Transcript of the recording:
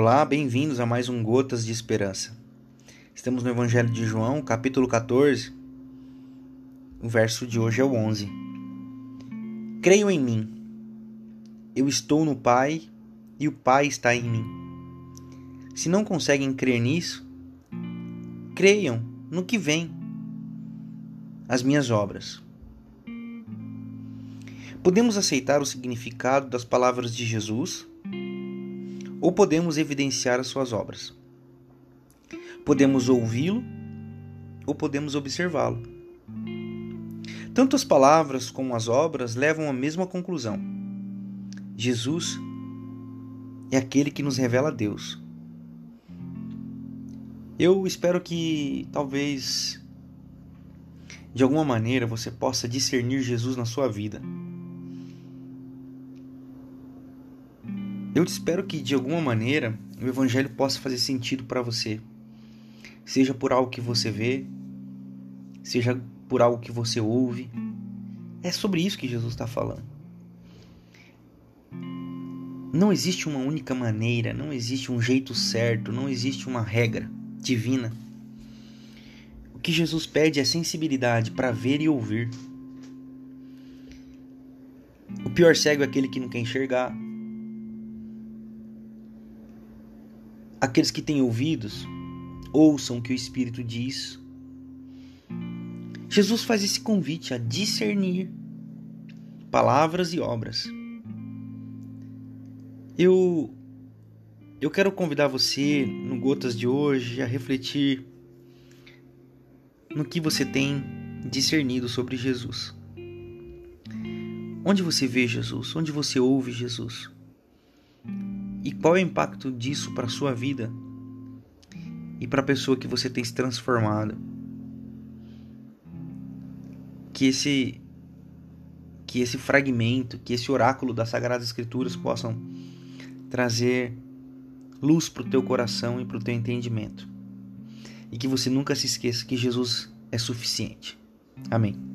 Olá, bem-vindos a mais um Gotas de Esperança. Estamos no Evangelho de João, capítulo 14. O verso de hoje é o 11. Creio em mim. Eu estou no Pai e o Pai está em mim. Se não conseguem crer nisso, creiam no que vem, as minhas obras. Podemos aceitar o significado das palavras de Jesus ou podemos evidenciar as suas obras. Podemos ouvi-lo ou podemos observá-lo. Tanto as palavras como as obras levam à mesma conclusão. Jesus é aquele que nos revela Deus. Eu espero que talvez de alguma maneira você possa discernir Jesus na sua vida. Eu espero que de alguma maneira o evangelho possa fazer sentido para você. Seja por algo que você vê, seja por algo que você ouve. É sobre isso que Jesus está falando. Não existe uma única maneira, não existe um jeito certo, não existe uma regra divina. O que Jesus pede é sensibilidade para ver e ouvir. O pior cego é aquele que não quer enxergar. Aqueles que têm ouvidos, ouçam o que o Espírito diz. Jesus faz esse convite a discernir palavras e obras. Eu eu quero convidar você no Gotas de hoje a refletir no que você tem discernido sobre Jesus. Onde você vê Jesus? Onde você ouve Jesus? E qual é o impacto disso para a sua vida e para a pessoa que você tem se transformado? Que esse que esse fragmento, que esse oráculo das sagradas escrituras possam trazer luz para o teu coração e para o teu entendimento. E que você nunca se esqueça que Jesus é suficiente. Amém.